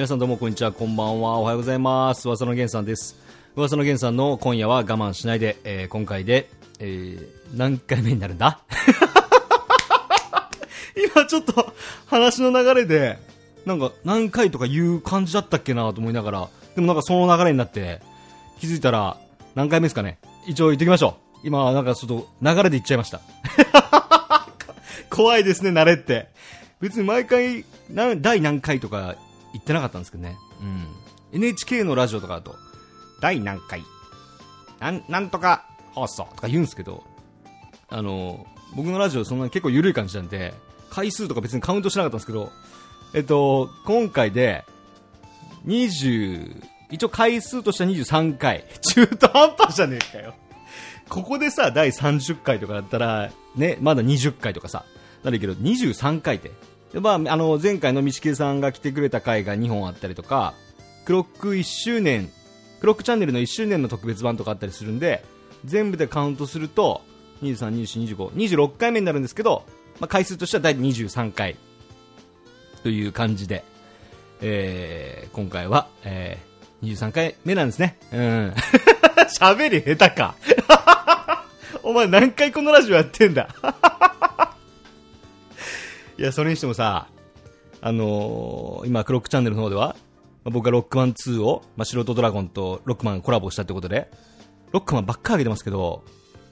皆さんどうもこんにちは、こんばんは、おはようございます。噂の源さんです。噂の源さんの今夜は我慢しないで、えー今回で、えー何回目になるんだ？今ちょっと話の流れで、なんか何回とか言う感じだったっけなと思いながら、でもなんかその流れになって、気づいたら何回目ですかね？一応言ってきましょう。今なんかちょっと流れで言っちゃいました。怖いですね、慣れって。別に毎回、第何回とか言ってなかったんですけどね。うん。NHK のラジオとかだと、第何回、なん、なんとか放送とか言うんですけど、あの、僕のラジオそんな結構緩い感じなんで、回数とか別にカウントしなかったんですけど、えっと、今回で、20、一応回数としては23回。中途半端じゃねえかよ。ここでさ、第30回とかだったら、ね、まだ20回とかさ、なるけど、23回って。で、まあ、あの、前回の道木さんが来てくれた回が2本あったりとか、クロック1周年、クロックチャンネルの1周年の特別版とかあったりするんで、全部でカウントすると、23、24、25、26回目になるんですけど、まあ、回数としては大体23回。という感じで、えー、今回は、えー、23回目なんですね。うん。喋り下手か。お前何回このラジオやってんだ？いや、それにしてもさ、あのー今、クロックチャンネルの方では、まあ僕がロックマン2を、まあ、素人ドラゴンとロックマンコラボしたってことで、ロックマンばっか上げてますけど、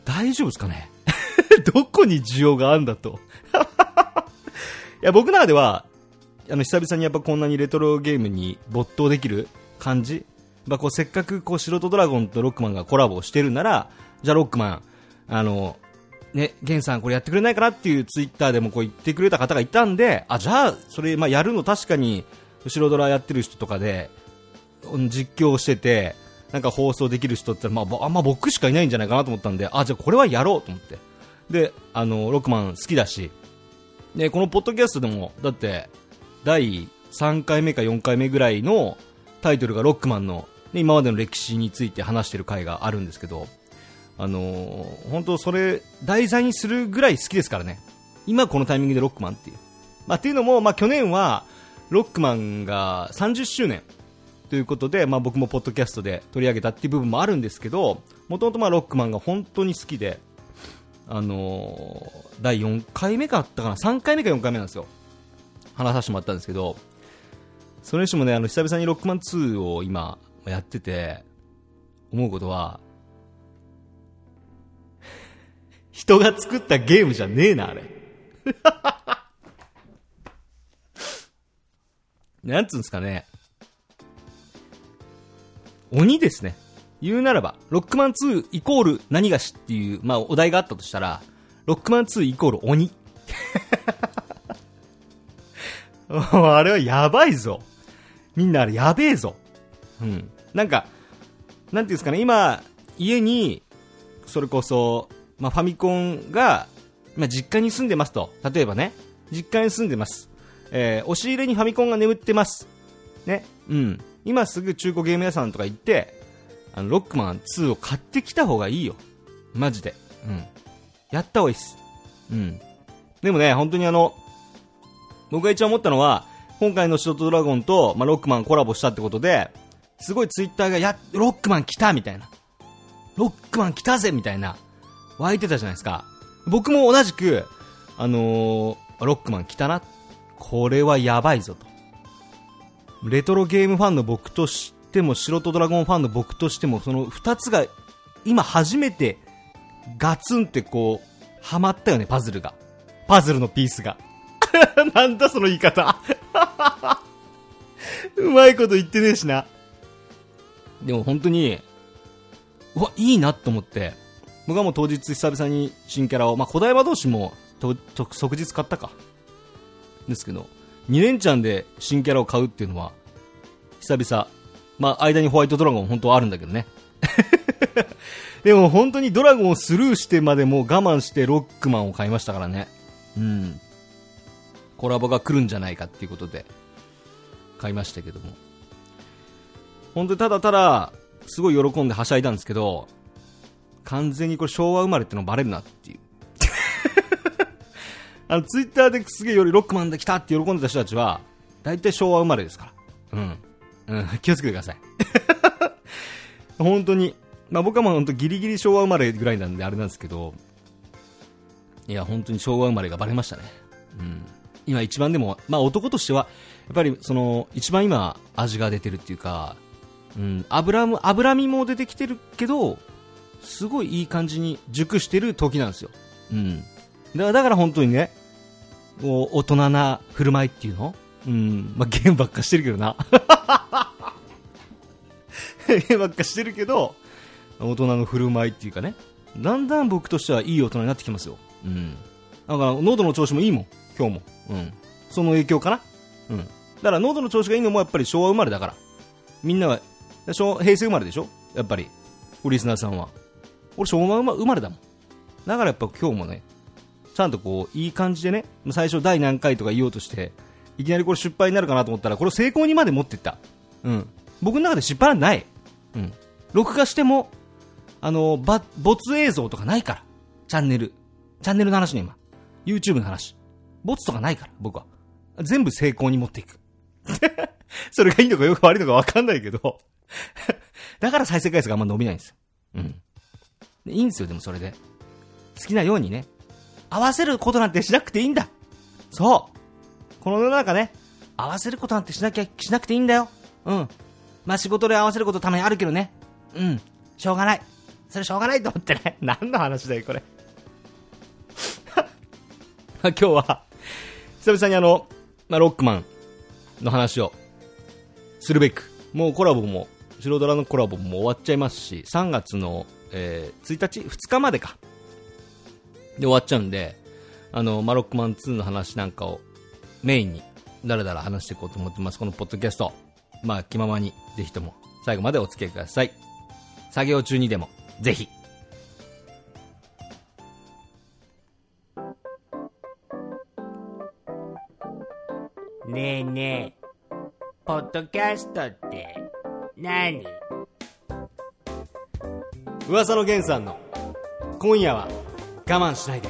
大丈夫ですかね？どこに需要があるんだと。いや、僕の中では、あの、久々にやっぱこんなにレトロゲームに没頭できる感じまあ、こう、せっかくこう、素人ドラゴンとロックマンがコラボしてるなら、じゃあロックマン、あの、ね、ゲンさんこれやってくれないかなっていうツイッターでもこう言ってくれた方がいたんで、あ、じゃあ、それ、まあ、やるの確かに、後ろドラやってる人とかで、実況してて、なんか放送できる人って、まあ、あんま僕しかいないんじゃないかなと思ったんで、あ、じゃあこれはやろうと思って。で、あの、ロックマン好きだし、で、このポッドキャストでも、だって、第3回目か4回目ぐらいのタイトルがロックマンの、ね、今までの歴史について話してる回があるんですけど、あの本当それ、題材にするぐらい好きですからね。今このタイミングでロックマンっていう。まあ、っていうのも、まあ、去年は、ロックマンが30周年ということで、まあ、僕もポッドキャストで取り上げたっていう部分もあるんですけど、もともとまあロックマンが本当に好きで、あのー第4回目かあったかな、3回目か4回目なんですよ。話させてもらったんですけど、それにしてもね、あの、久々にロックマン2を今やってて、思うことは、人が作ったゲームじゃねえな、あれ。なんつうんですかね。鬼ですね。言うならば、ロックマン2イコール何がしっていう、まあ、お題があったとしたら、ロックマン2イコール鬼。あれはやばいぞ。みんなあれやべえぞ。うん。なんか、なんていうんですかね、今、家に、それこそ、まあ、ファミコンが、まあ、実家に住んでますと。例えばね、実家に住んでます。えー押し入れにファミコンが眠ってます。ね。うん。今すぐ中古ゲーム屋さんとか行って、あの、ロックマン2を買ってきた方がいいよ。マジで。うん。やった方がいいっす。うん。でもね、本当にあの、僕が一番思ったのは、今回のショートドラゴンと、まあ、ロックマンコラボしたってことで、すごいツイッターが、や、ロックマン来たみたいな。ロックマン来たぜみたいな、湧いてたじゃないですか。僕も同じく、あのーロックマン来たな。これはやばいぞと。レトロゲームファンの僕としても、素人ドラゴンファンの僕としても、その二つが、今初めて、ガツンってこう、ハマったよね、パズルが。パズルのピースが。なんだその言い方。うまいこと言ってねえしな。でも本当に、うわ、いいなと思って、僕はもう当日久々に新キャラを、まあ、小玉同士もとと即日買ったか。ですけど、2連チャンで新キャラを買うっていうのは、久々。まあ、間にホワイトドラゴン本当はあるんだけどね。でも本当にドラゴンをスルーしてまでも我慢してロックマンを買いましたからね。うん。コラボが来るんじゃないかっていうことで、買いましたけども。本当にただただ、すごい喜んではしゃいだんですけど、完全にこれ昭和生まれってのバレるなっていう。あの、ツイッターですげえよりロックマンで来たって喜んでた人たちは、大体昭和生まれですから。うん。うん、気をつけてください。本当に。まあ僕はもう本当ギリギリ昭和生まれぐらいなんであれなんですけど、いや、本当に昭和生まれがバレましたね。うん。今一番でも、まあ男としては、やっぱりその、一番今味が出てるっていうか、うん、油も、脂身も出てきてるけど、すごいいい感じに熟してる時なんですよ。うん。だから本当にね、もう大人な振る舞いっていうの？うん、まあ、ゲームばっかしてるけどな。ゲームばっかしてるけど、大人の振る舞いっていうかね、だんだん僕としてはいい大人になってきますよ。うん。だから喉の調子もいいもん、今日も。うん。その影響かな？うん。だから喉の調子がいいのもやっぱり昭和生まれだから。みんなは、平成生まれでしょ？やっぱり。リスナーさんは。俺昭和生まれだもん。だからやっぱ今日もね、ちゃんとこう、いい感じでね、最初第何回とか言おうとして、いきなりこれ失敗になるかなと思ったら、これを成功にまで持っていった。うん。僕の中で失敗はない。うん。録画しても、あの、ば、没映像とかないから。チャンネル。チャンネルの話ね、今。YouTube の話。没とかないから、僕は。全部成功に持っていく。それがいいのかよく悪いのかわかんないけど だから再生回数があんま伸びないんですよ。うん。いいんですよ、でもそれで。好きなようにね。合わせることなんてしなくていいんだ。そう。この世の中ね、合わせることなんてしなきゃ、しなくていいんだよ。うん。まあ仕事で合わせることたまにあるけどね。うん。しょうがない。それしょうがないと思ってね。何の話だよ、これ。今日は、久々にあの、まあ、ロックマンの話をするべく、もうコラボも、白ドラのコラボも終わっちゃいますし、3月の、えー、1日、2日までか。で終わっちゃうんで、あの、まあ、ロックマン2の話なんかをメインにだらだら話していこうと思ってます。このポッドキャスト。まあ、気ままに、ぜひとも、最後までお付き合いください。作業中にでも、ぜひ。ねえねえ、ポッドキャストって何？噂の源さんの、今夜は我慢しないで。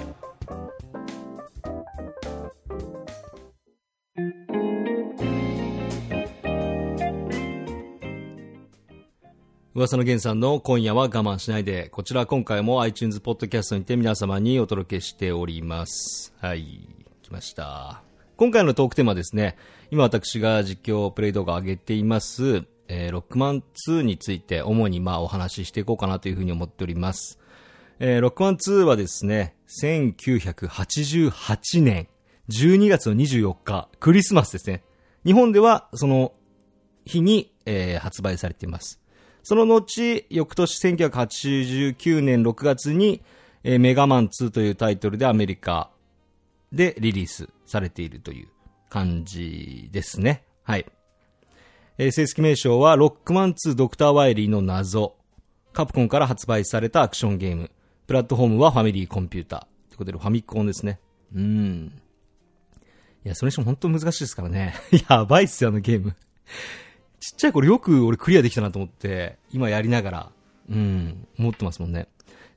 噂の源さんの今夜は我慢しないで、こちら今回も iTunes ポッドキャストにて皆様にお届けしております。はい、来ました。今回のトークテーマはですね、今私が実況プレイ動画を上げています、えー、ロックマン2について主にまあお話ししていこうかなというふうに思っております。えー、ロックマン2はですね、1988年12月の24日、クリスマスですね。日本ではその日に、えー、発売されています。その後、翌年1989年6月に、えー、メガマン2というタイトルでアメリカでリリースされているという感じですね。はい。えー、正式名称は、ロックマン2ドクター・ワイリーの謎。カプコンから発売されたアクションゲーム。プラットフォームはファミリーコンピューター。ということで、ファミコンですね。うん。いや、それにしても本当難しいですからね。やばいっすよ、あのゲーム。ちっちゃい頃よく俺クリアできたなと思って、今やりながら、うん、思ってますもんね。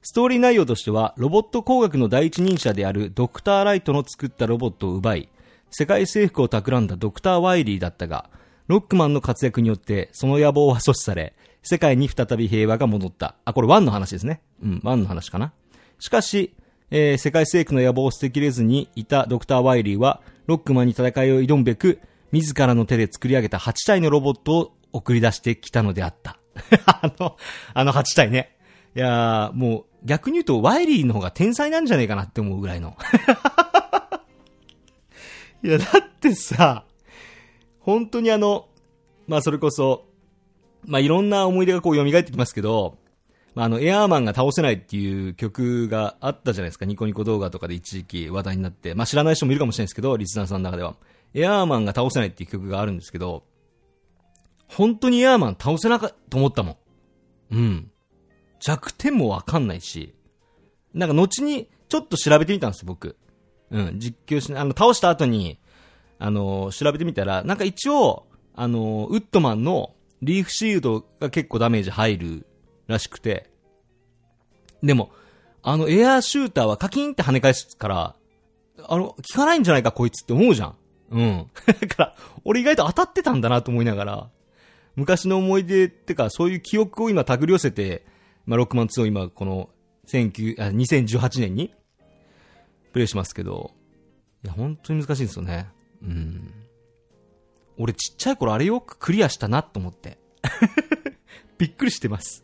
ストーリー内容としては、ロボット工学の第一人者であるドクター・ライトの作ったロボットを奪い、世界征服を企んだドクター・ワイリーだったが、ロックマンの活躍によってその野望は阻止され、世界に再び平和が戻った。あ、これワンの話ですね。うん、ワンの話かな。しかし、えー、世界征服の野望を捨てきれずにいたドクター・ワイリーは、ロックマンに戦いを挑むべく、自らの手で作り上げた8体のロボットを送り出してきたのであった。あの、あの8体ね。いやー、もう逆に言うとワイリーの方が天才なんじゃねえかなって思うぐらいの。いや、だってさ、本当にあの、まあそれこそ、まあいろんな思い出がこう蘇ってきますけど、まああの、エアーマンが倒せないっていう曲があったじゃないですか。ニコニコ動画とかで一時期話題になって。まあ知らない人もいるかもしれないですけど、リスナーさんの中では。エアーマンが倒せないっていう曲があるんですけど、本当にエアーマン倒せなかっと思ったもん。うん。弱点もわかんないし、なんか後にちょっと調べてみたんですよ、僕。うん、実況し、あの、倒した後に、あの、調べてみたら、なんか一応、あの、ウッドマンのリーフシールドが結構ダメージ入るらしくて、でも、あのエアーシューターはカキンって跳ね返すから、あの、効かないんじゃないかこいつって思うじゃん。うん。だから、俺意外と当たってたんだなと思いながら、昔の思い出ってか、そういう記憶を今手繰り寄せて、まあ、ロックマン2を今、この、19あ2018年に、プレイしますけど、いや、本当に難しいんですよね。うん。俺ちっちゃい頃あれよくクリアしたなと思って。びっくりしてます。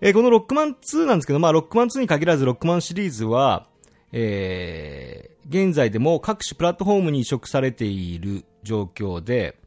えーこのロックマン2なんですけど、まあ、ロックマン2に限らず、ロックマンシリーズは、えー現在でも各種プラットフォームに移植されている状況で、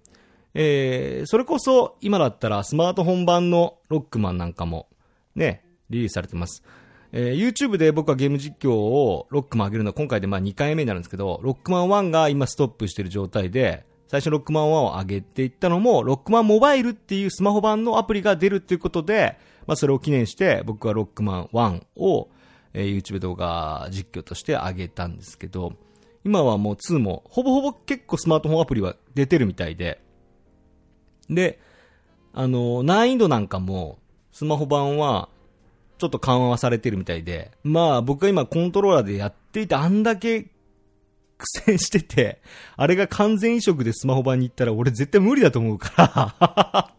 えーそれこそ今だったらスマートフォン版のロックマンなんかもね、リリースされてます。えー YouTube で僕はゲーム実況をロックマン上げるのは今回でまあ2回目になるんですけど、ロックマン1が今ストップしてる状態で、最初ロックマン1を上げていったのも、ロックマンモバイルっていうスマホ版のアプリが出るっていうことで、まあそれを記念して僕はロックマン1を、えー YouTube 動画実況として上げたんですけど、今はもう2もほぼほぼ結構スマートフォンアプリは出てるみたいで、で、あの、難易度なんかも、スマホ版は、ちょっと緩和されてるみたいで、まあ僕が今コントローラーでやっていてあんだけ苦戦してて、あれが完全移植でスマホ版に行ったら俺絶対無理だと思うか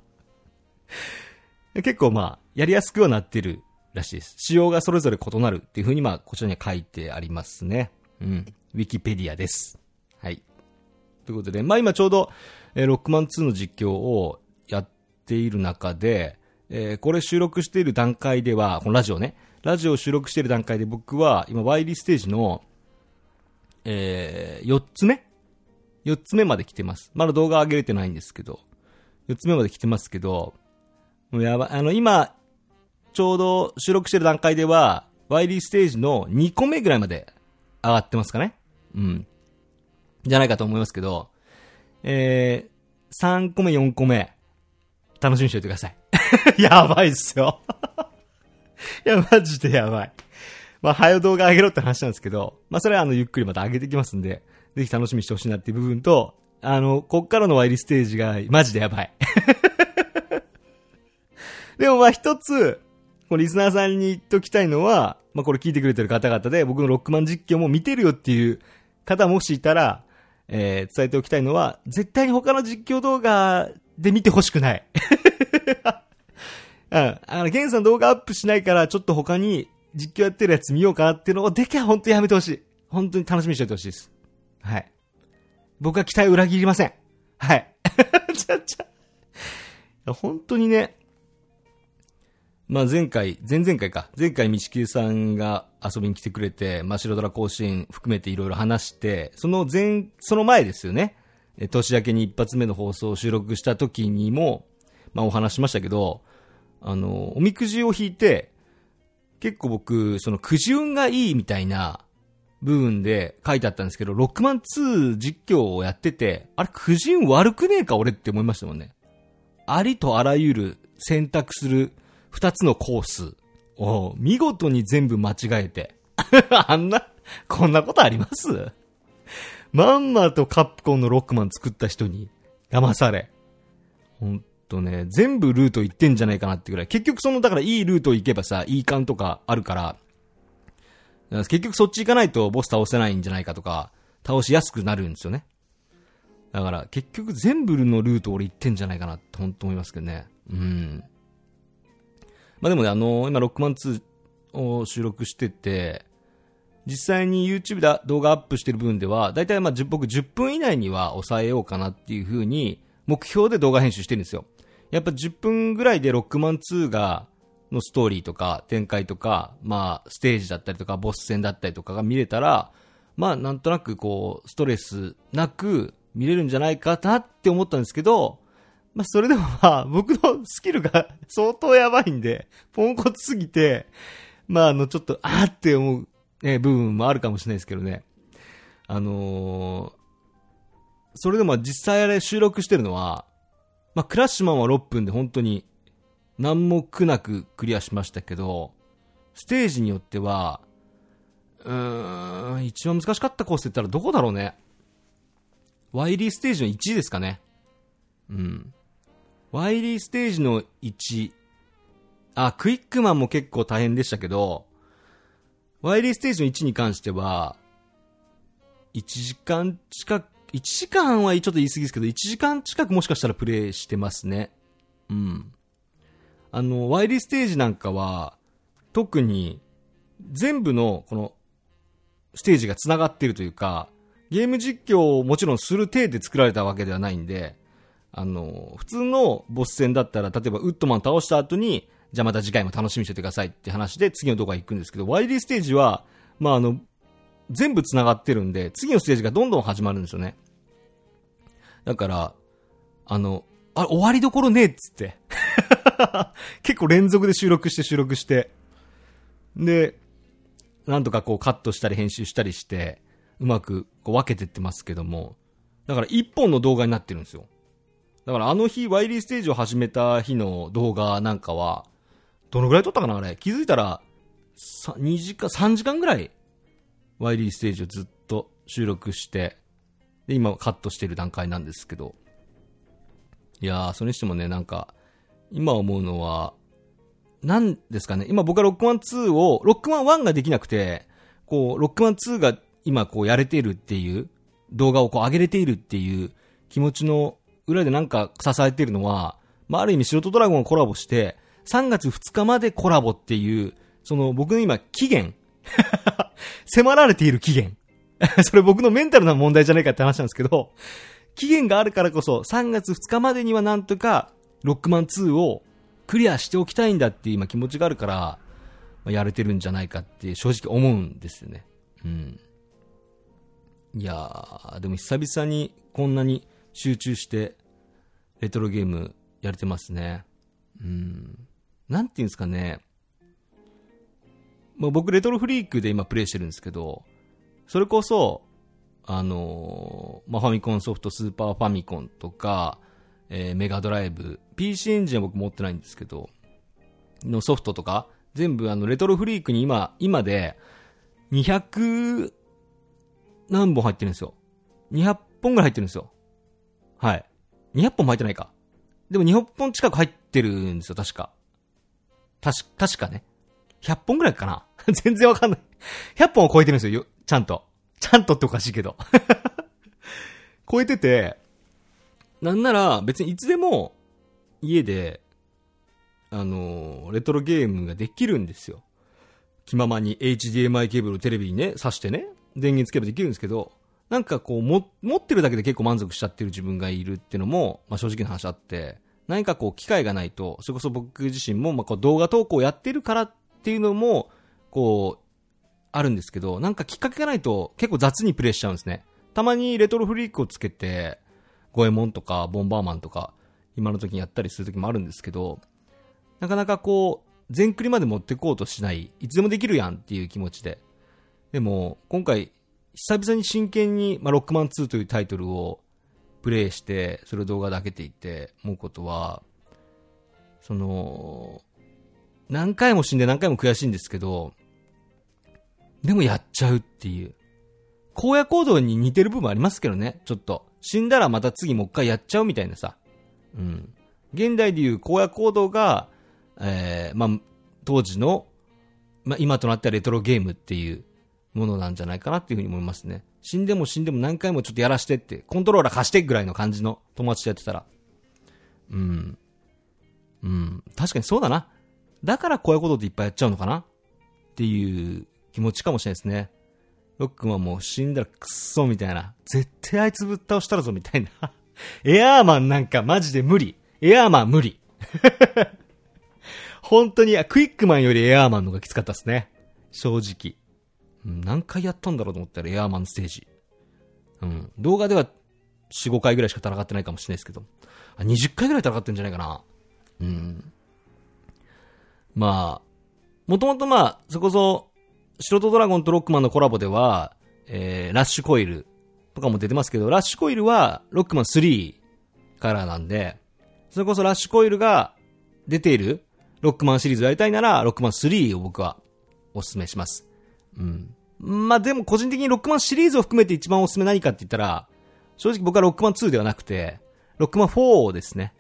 ら、結構まあ、やりやすくはなってるらしいです。仕様がそれぞれ異なるっていう風にまあ、こちらには書いてありますね。うん。ウィキペディアです。はい。ということで、まあ今ちょうど、えーロックマン2の実況をやっている中で、えーこれ収録している段階では、このラジオね、ラジオを収録している段階で僕は今ワイリーステージの、えー、4つ目 ?4 つ目まで来てます。まだ動画上げれてないんですけど、4つ目まで来てますけど、もうやばい、あの今、ちょうど収録してる段階では、ワイリーステージの2個目ぐらいまで上がってますかね？うん。じゃないかと思いますけど、えー、3個目、4個目、楽しみにしておいてください。やばいっすよ。いや、マジでやばい。まあ、早動画上げろって話なんですけど、まあ、それはあの、ゆっくりまた上げていきますんで、ぜひ楽しみにしてほしいなっていう部分と、あの、こっからのワイリステージが、マジでやばい。でもまあ一つ、このリスナーさんに言っときたいのは、まあこれ聞いてくれてる方々で、僕のロックマン実況も見てるよっていう方もしいたら、えー伝えておきたいのは、絶対に他の実況動画で見てほしくない。うん。あの、ゲンさん動画アップしないから、ちょっと他に実況やってるやつ見ようかなっていうのをできゃ本当にやめてほしい。本当に楽しみにしておいてほしいです。はい。僕は期待を裏切りません。はい。ちゃちゃ。本当にね、まあ前回、前々回か。前回、道木さんが遊びに来てくれて、まあ白ドラ甲子園含めていろいろ話して、その前、その前ですよね。年明けに一発目の放送を収録した時にも、まあお話しましたけど、あの、おみくじを引いて、結構僕、そのくじ運がいいみたいな部分で書いてあったんですけど、ロックマン2実況をやってて、あれくじ運悪くねえか俺って思いましたもんね。ありとあらゆる選択する二つのコースを見事に全部間違えて。あんな、こんなことあります？まんまとカップコンのロックマン作った人に騙され。ほんとね、全部ルート行ってんじゃないかなってぐらい。結局その、だからいいルート行けばさ、いい感とかあるから、から結局そっち行かないとボス倒せないんじゃないかとか、倒しやすくなるんですよね。だから結局全部のルート俺行ってんじゃないかなって本当思いますけどね。うん。まあでもね、あの今、ロックマン2を収録してて、実際に YouTube で動画アップしてる分では、だいたいまあ僕10分以内には抑えようかなっていう風に、目標で動画編集してるんですよ。やっぱ10分ぐらいでロックマン2が、のストーリーとか展開とか、まあステージだったりとかボス戦だったりとかが見れたら、まあなんとなくこう、ストレスなく見れるんじゃないかなって思ったんですけど、まあ、それでもまあ、僕のスキルが 相当やばいんで、ポンコツすぎて、まあ、あの、ちょっと、あーって思う、ね、部分もあるかもしれないですけどね。あのーそれでも実際あれ収録してるのは、まあ、クラッシュマンは6分で本当に何も苦なくクリアしましたけど、ステージによっては、うーん、一番難しかったコースって言ったらどこだろうね。ワイリーステージの1位ですかね。うん。ワイリーステージの1。あ、クイックマンも結構大変でしたけど、ワイリーステージの1に関しては、1時間近1時間はちょっと言い過ぎですけど、1時間近くもしかしたらプレイしてますね。うん。あの、ワイリーステージなんかは、特に、全部の、この、ステージが繋がってるというか、ゲーム実況をもちろんする体で作られたわけではないんで、あの、普通のボス戦だったら、例えばウッドマン倒した後に、じゃあまた次回も楽しみにしててくださいって話で次の動画行くんですけど、ワイリーステージは、まああの、全部繋がってるんで、次のステージがどんどん始まるんですよね。だから、あの、あ、終わりどころねえっつって。結構連続で収録して収録して。で、なんとかこうカットしたり編集したりして、うまくこう分けてってますけども。だから一本の動画になってるんですよ。だからあの日、ワイリーステージを始めた日の動画なんかは、どのぐらい撮ったかなあれ。気づいたら、2時間、3時間ぐらい、ワイリーステージをずっと収録して、で、今カットしてる段階なんですけど。いやー、それにしてもね、なんか、今思うのは、なんですかね、今僕はロックマン2を、ロックマン1ができなくて、こう、ロックマン2が今こうやれているっていう、動画をこう上げれているっていう気持ちの裏でなんか支えているのは、まあ、ある意味素人ドラゴンをコラボして、3月2日までコラボっていう、その僕の今期限、迫られている期限。それ僕のメンタルな問題じゃないかって話なんですけど、期限があるからこそ3月2日までにはなんとかロックマン2をクリアしておきたいんだって今気持ちがあるから、まやれてるんじゃないかって正直思うんですよね。うん。いやー、でも久々にこんなに集中してレトロゲームやれてますね。うん。なんていうんですかね。もう僕レトロフリークで今プレイしてるんですけど、それこそ、あのーまあ、ファミコンソフトスーパーファミコンとか、えーメガドライブ、PC エンジンは僕持ってないんですけど、のソフトとか、全部あのレトロフリークに今、今で、200何本入ってるんですよ。200本ぐらい入ってるんですよ。はい。200本も入ってないか。でも200本近く入ってるんですよ、確か。確か、確かね。100本ぐらいかな？全然わかんない。100本を超えてるんですよ、ちゃんと。ちゃんとっておかしいけど。超えてて、なんなら別にいつでも家で、あのーレトロゲームができるんですよ。気ままに HDMI ケーブルをテレビにね、挿してね、電源つけばできるんですけど、なんかこう、も、持ってるだけで結構満足しちゃってる自分がいるっていうのも、まあ正直な話あって、何かこう、機会がないと、それこそ僕自身も、まあこう、動画投稿やってるからっていうのも、こう、あるんですけど、なんかきっかけがないと結構雑にプレイしちゃうんですね。たまにレトロフリークをつけて、ゴエモンとかボンバーマンとか、今の時にやったりする時もあるんですけど、なかなかこう、全クリまで持ってこうとしない、いつでもできるやんっていう気持ちで。でも、今回、久々に真剣に、まあ、ロックマン2というタイトルをプレイして、それを動画で開けていって思うことは、その、何回も死んで何回も悔しいんですけど、でもやっちゃうっていう。荒野行動に似てる部分ありますけどね、ちょっと。死んだらまた次もう一回やっちゃうみたいなさ。うん。現代でいう荒野行動が、えー、まあ、当時の、まあ、今となってはレトロゲームっていうものなんじゃないかなっていうふうに思いますね。死んでも死んでも何回もちょっとやらしてって、コントローラー貸してぐらいの感じの友達とやってたら。うん。うん。確かにそうだな。だから荒野行動っていっぱいやっちゃうのかな？っていう気持ちかもしれないですね。ロックマンもう死んだらクッソみたいな。絶対あいつぶっ倒したらぞみたいな。エアーマンなんかマジで無理。エアーマン無理。本当に、クイックマンよりエアーマンの方がきつかったですね。正直。何回やったんだろうと思ったらエアーマンステージ。うん。動画では4、5回ぐらいしか戦ってないかもしれないですけど。20回ぐらい戦ってんじゃないかな。うん。まあ、もともとまあ、そこそ、素人ドラゴンとロックマンのコラボでは、えー、ラッシュコイルとかも出てますけど、ラッシュコイルはロックマン3からなんで、それこそラッシュコイルが出ているロックマンシリーズをやりたいなら、ロックマン3を僕はお勧めします。うん。まあでも個人的にロックマンシリーズを含めて一番おすすめ何かって言ったら、正直僕はロックマン2ではなくて、ロックマン4ですね。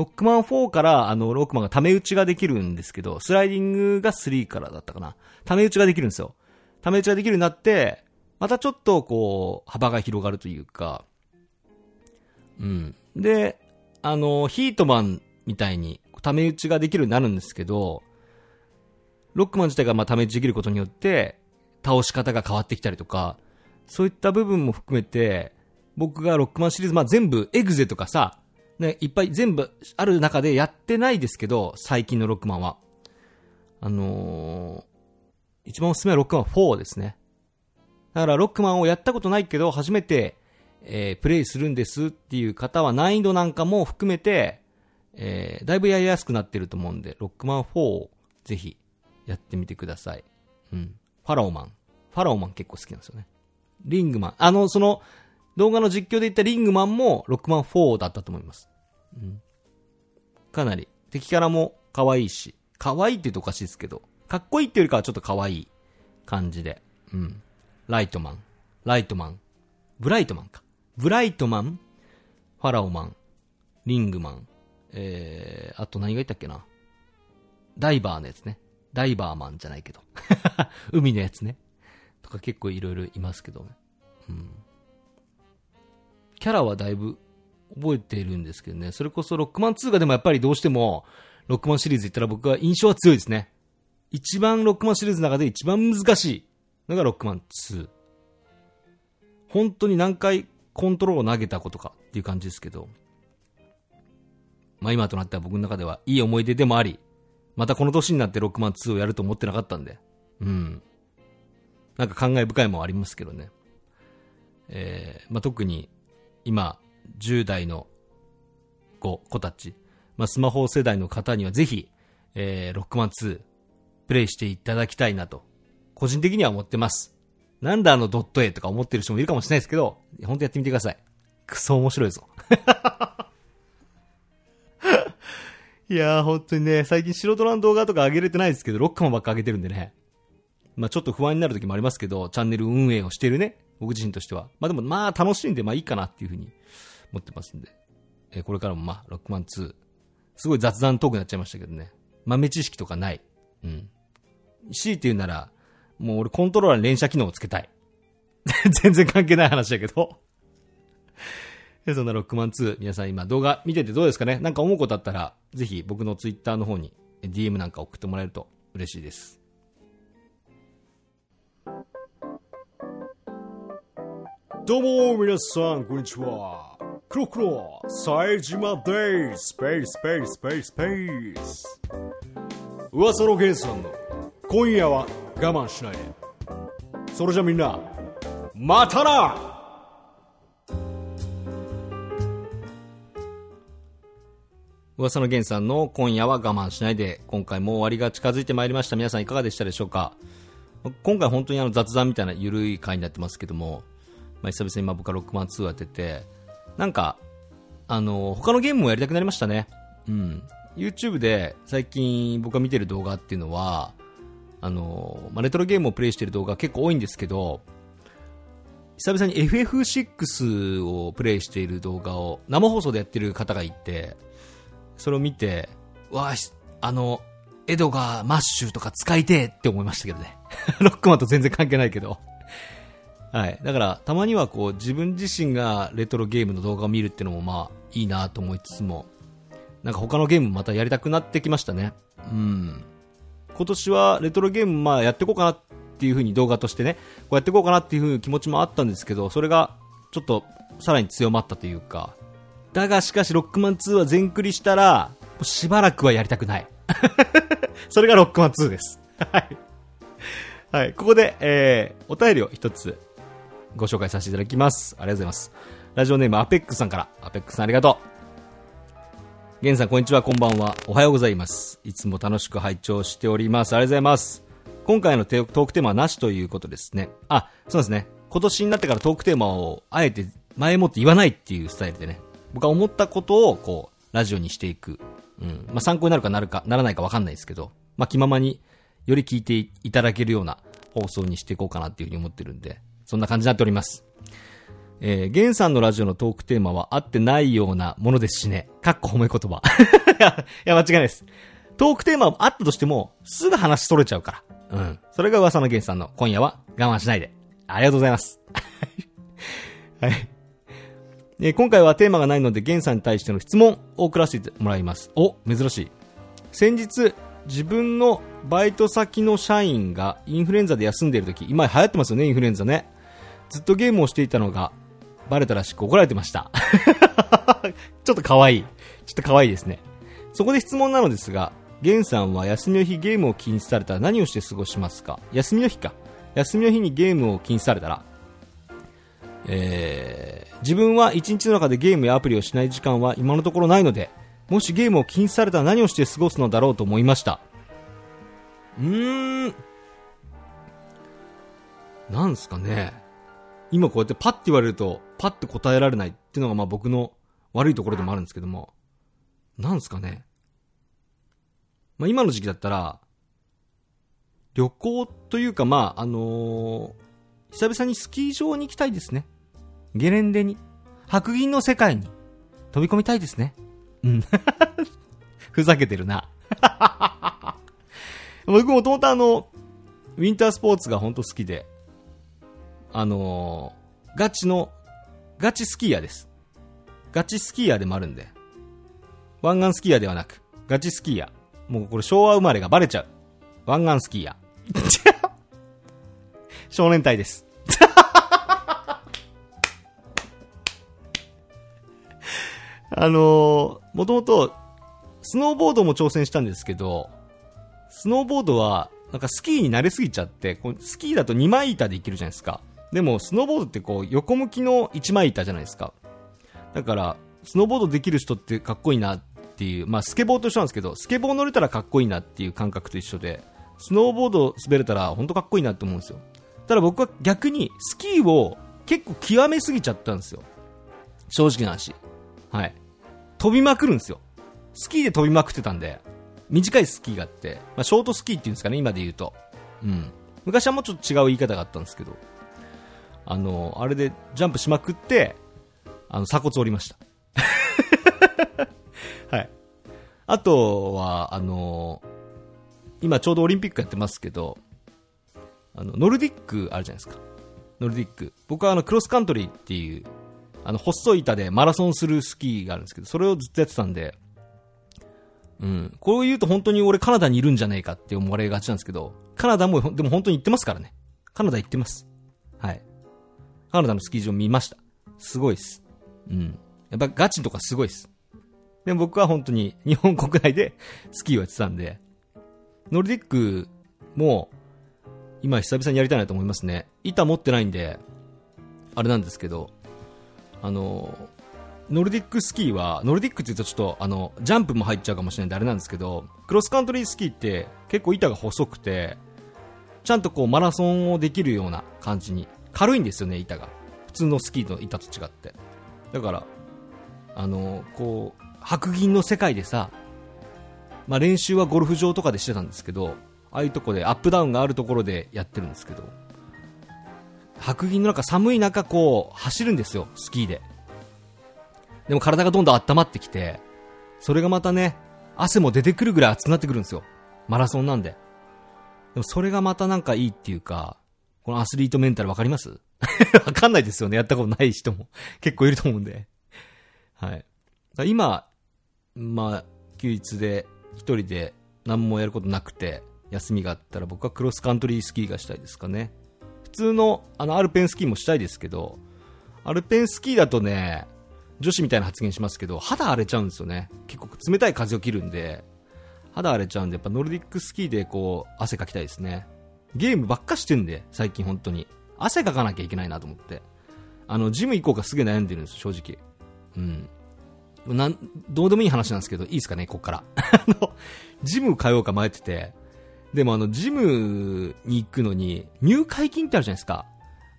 ロックマン4から、あの、ロックマンがタメ打ちができるんですけど、スライディングが3からだったかな。タメ打ちができるんですよ。タメ打ちができるようになって、またちょっとこう、幅が広がるというか、うん。で、あの、ヒートマンみたいに、ため打ちができるようになるんですけど、ロックマン自体がまあため打ちできることによって、倒し方が変わってきたりとか、そういった部分も含めて、僕がロックマンシリーズ、まあ全部、エグゼとかさ、ね、いっぱい全部ある中でやってないですけど、最近のロックマンは。あのー、一番おすすめはロックマン4ですね。だからロックマンをやったことないけど、初めて、えープレイするんですっていう方は難易度なんかも含めて、えーだいぶやりやすくなってると思うんで、ロックマン4をぜひやってみてください。うん。ファラオマン。ファラオマン結構好きなんですよね。リングマン。あの、その、動画の実況で言ったリングマンもロックマン4だったと思います。うん。かなり、敵キャラも可愛いし、可愛いって言うとおかしいですけど、かっこいいっていうよりかはちょっと可愛い感じで、うん。ライトマン、ライトマン、ブライトマンか。ブライトマン、ファラオマン、リングマン、えー、あと何が言ったっけな。ダイバーのやつね。ダイバーマンじゃないけど。海のやつね。とか結構いろいろいますけどね。うん。キャラはだいぶ覚えているんですけどね。それこそロックマン2がでもやっぱりどうしても、ロックマンシリーズ言ったら僕は印象は強いですね。一番ロックマンシリーズの中で一番難しいのがロックマン2。本当に何回コントロールを投げたことかっていう感じですけど。まあ今となっては僕の中ではいい思い出でもあり、またこの年になってロックマン2をやると思ってなかったんで。うん。なんか感慨深いもありますけどね。えー、まあ特に今、10代の子、子たち、まあスマホ世代の方にはぜひ、えー、ロックマン2、プレイしていただきたいなと、個人的には思ってます。なんだあのドット A とか思ってる人もいるかもしれないですけど、本当やってみてください。クソ面白いぞ。いやー、本当にね、最近素人の動画とか上げれてないですけど、ロックマンばっか上げてるんでね。まあちょっと不安になる時もありますけど、チャンネル運営をしてるね、僕自身としては。まあでも、まあ楽しんで、まあいいかなっていうふうに思ってますんで。えーこれからもまあ、ロックマン2。すごい雑談トークになっちゃいましたけどね。豆知識とかない。うん。強いて言うなら、もう俺コントローラーに連射機能をつけたい。全然関係ない話だけど。でそんなロックマン2、皆さん今動画見ててどうですかね？なんか思うことあったら、ぜひ僕のツイッターの方に DM なんか送ってもらえると嬉しいです。どうも皆さんこんにちは。クロクロ冴島です。スペーススペーススペーススペース噂の源さんの今夜は我慢しない。でそれじゃみんなまたな！噂の源さんの今夜は我慢しないで、今回も終わりが近づいてまいりました。皆さんいかがでしたでしょうか？今回本当にあの雑談みたいな緩い回になってますけども、まあ、久々に今僕はロックマン2をやってて、なんか、あの、他のゲームもやりたくなりましたね。うん。YouTube で最近僕が見てる動画っていうのは、あの、まあ、レトロゲームをプレイしてる動画結構多いんですけど、久々に FF6 をプレイしている動画を生放送でやってる方がいて、それを見て、わあ、あの、エドがマッシュとか使いてえって思いましたけどね。ロックマンと全然関係ないけど。はい。だから、たまにはこう、自分自身がレトロゲームの動画を見るっていうのもまあ、いいなと思いつつも、なんか他のゲームまたやりたくなってきましたね。うん。今年はレトロゲームまあやっていこうかなっていう風に動画としてね、こうやっていこうかなっていう風に気持ちもあったんですけど、それがちょっとさらに強まったというか、だがしかしロックマン2は全クリしたら、しばらくはやりたくない。それがロックマン2です。はい。はい。ここで、えー、お便りを一つご紹介させていただきます。ありがとうございます。ラジオネームアペックさんから。アペックさんありがとう。ゲンさん、こんにちは、こんばんは。おはようございます。いつも楽しく拝聴しております。ありがとうございます。今回のトークテーマはなしということですね。あ、そうですね。今年になってからトークテーマをあえて前もって言わないっていうスタイルでね。僕は思ったことをこう、ラジオにしていく。うん。まあ、参考になるかなるか、ならないかわかんないですけど、まあ、気ままにより聞いていただけるような放送にしていこうかなっていうふうに思ってるんで、そんな感じになっております。えー、ゲンさんのラジオのトークテーマは合ってないようなものですしね。かっこ褒め言葉。いや、間違いないです。トークテーマはあったとしても、すぐ話取れちゃうから。うん。それが噂のゲンさんの今夜は我慢しないで。ありがとうございます。はい。え今回はテーマがないので、ゲンさんに対しての質問を送らせてもらいます。お、珍しい。先日、自分のバイト先の社員がインフルエンザで休んでいる時、今流行ってますよね、インフルエンザね。ずっとゲームをしていたのが、バレたらしく怒られてました。ちょっと可愛い。ちょっと可愛いですね。そこで質問なのですが、ゲンさんは休みの日ゲームを禁止されたら何をして過ごしますか？休みの日か。休みの日にゲームを禁止されたら、えー、自分は一日の中でゲームやアプリをしない時間は今のところないので、もしゲームを禁止されたら何をして過ごすのだろうと思いました。うーん。なんすかね。今こうやってパッて言われると、パッて答えられないっていうのがまあ僕の悪いところでもあるんですけども。なんすかね。まあ今の時期だったら、旅行というかまああのー久々にスキー場に行きたいですね。ゲレンデに。白銀の世界に飛び込みたいですね。うん。ふざけてるな。僕もともとあの、ウィンタースポーツが本当好きで、あのーガチの、ガチスキーヤーです。ガチスキーヤーでもあるんで。湾岸スキーヤーではなく、ガチスキーヤー。もうこれ昭和生まれがバレちゃう。湾岸スキーヤー。少年隊です。あのー、もともと、スノーボードも挑戦したんですけど、スノーボードは、なんかスキーに慣れすぎちゃって、こうスキーだと2枚板でいけるじゃないですか。でも、スノーボードってこう、横向きの1枚板じゃないですか。だから、スノーボードできる人ってかっこいいなっていう、まあ、スケボーと一緒なんですけど、スケボー乗れたらかっこいいなっていう感覚と一緒で、スノーボード滑れたら本当かっこいいなって思うんですよ。ただ僕は逆に、スキーを結構極めすぎちゃったんですよ。正直な話。はい。飛びまくるんですよ。スキーで飛びまくってたんで、短いスキーがあって、まあ、ショートスキーっていうんですかね、今で言うと。うん。昔はもうちょっと違う言い方があったんですけど、あの、あれでジャンプしまくって、あの、鎖骨折りました。はい。あとは、あの、今ちょうどオリンピックやってますけど、あの、ノルディックあるじゃないですか。ノルディック。僕はあの、クロスカントリーっていう、あの、細い板でマラソンするスキーがあるんですけど、それをずっとやってたんで、うん。こう言うと本当に俺カナダにいるんじゃねえかって思われがちなんですけど、カナダも、でも本当に行ってますからね。カナダ行ってます。はい。カナダのスキー場見ました。すごいっす。うん。やっぱガチとかすごいっす。でも僕は本当に日本国内でスキーをやってたんで、ノルディックも今久々にやりたいなと思いますね。板持ってないんで、あれなんですけど、あの、ノルディックスキーは、ノルディックって言うとちょっと、あの、ジャンプも入っちゃうかもしれないんであれなんですけど、クロスカントリースキーって結構板が細くて、ちゃんとこうマラソンをできるような感じに、軽いんですよね、板が。普通のスキーの板と違って。だから、あの、こう、白銀の世界でさ、まあ練習はゴルフ場とかでしてたんですけど、ああいうとこでアップダウンがあるところでやってるんですけど、白銀の中、寒い中こう、走るんですよ、スキーで。でも体がどんどん温まってきて、それがまたね、汗も出てくるぐらい熱くなってくるんですよ。マラソンなんで。でもそれがまたなんかいいっていうか、このアスリートメンタルわかります？わかんないですよね。やったことない人も 結構いると思うんで。はい。今、まあ、休日で一人で何もやることなくて、休みがあったら僕はクロスカントリースキーがしたいですかね。普通の、あの、アルペンスキーもしたいですけど、アルペンスキーだとね、女子みたいな発言しますけど、肌荒れちゃうんですよね。結構冷たい風を切るんで、肌荒れちゃうんで、やっぱノルディックスキーでこう、汗かきたいですね。ゲームばっかしてんで、最近本当に。汗かかなきゃいけないなと思って。あの、ジム行こうかすげえ悩んでるんです、正直。うん。なん、どうでもいい話なんですけど、いいですかね、こっから。あの、ジム通うか迷ってて、でもあの、ジムに行くのに、入会金ってあるじゃないですか。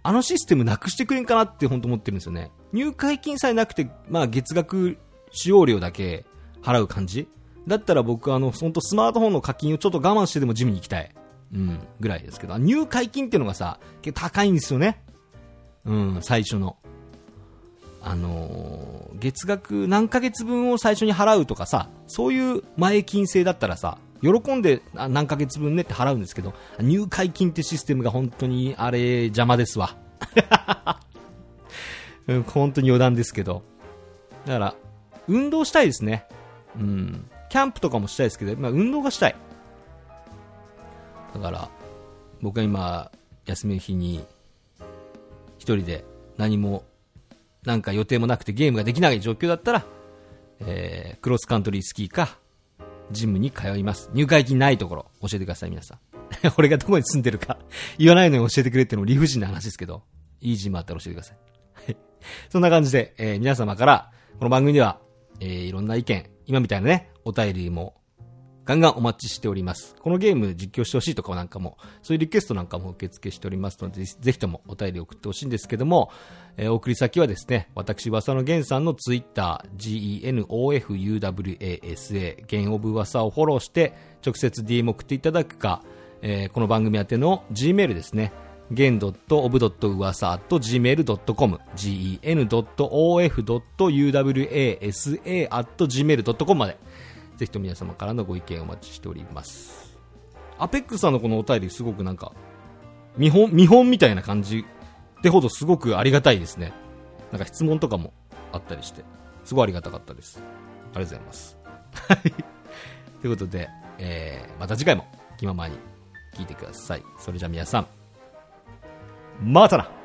あのシステムなくしてくれんかなって本当思ってるんですよね。入会金さえなくて、まあ月額使用料だけ払う感じだったら僕あの、本当スマートフォンの課金をちょっと我慢してでもジムに行きたい。うん、ぐらいですけど、入会金っていうのがさ、結構高いんですよね。うん、最初の。あのー月額何ヶ月分を最初に払うとかさ、そういう前金制だったらさ、喜んで何ヶ月分ねって払うんですけど、入会金ってシステムが本当にあれ邪魔ですわ。本当に余談ですけど。だから、運動したいですね。うん。キャンプとかもしたいですけど、まあ、運動がしたい。だから、僕は今、休みの日に、一人で何も、なんか予定もなくてゲームができない状況だったら、えー、クロスカントリースキーか、ジムに通います。入会金ないところ、教えてください、皆さん。俺がどこに住んでるか、言わないのに教えてくれってのも理不尽な話ですけど、いいジムあったら教えてください。はい。そんな感じで、えー皆様から、この番組では、えーいろんな意見、今みたいなね、お便りも、ガンガンお待ちしております。このゲーム実況してほしいとかなんかも、そういうリクエストなんかも受付しておりますので、ぜひともお便り送ってほしいんですけども、えー送り先はですね、私、噂の源さんのツイッター、genofuwasa、弦オブ噂をフォローして、直接 DM 送っていただくか、えーこの番組宛ての Gmail ですね、gen.of.uwasa.gmail.com gen.of.uwasa.gmail.com までぜひと皆様からのご意見をお待ちしております。アペックさんのこのお便りすごくなんか見本見本みたいな感じってほどすごくありがたいですね。なんか質問とかもあったりしてすごいありがたかったです。ありがとうございます。は いということで、えーまた次回も気ままに聞いてください。それじゃあ皆さんまたな。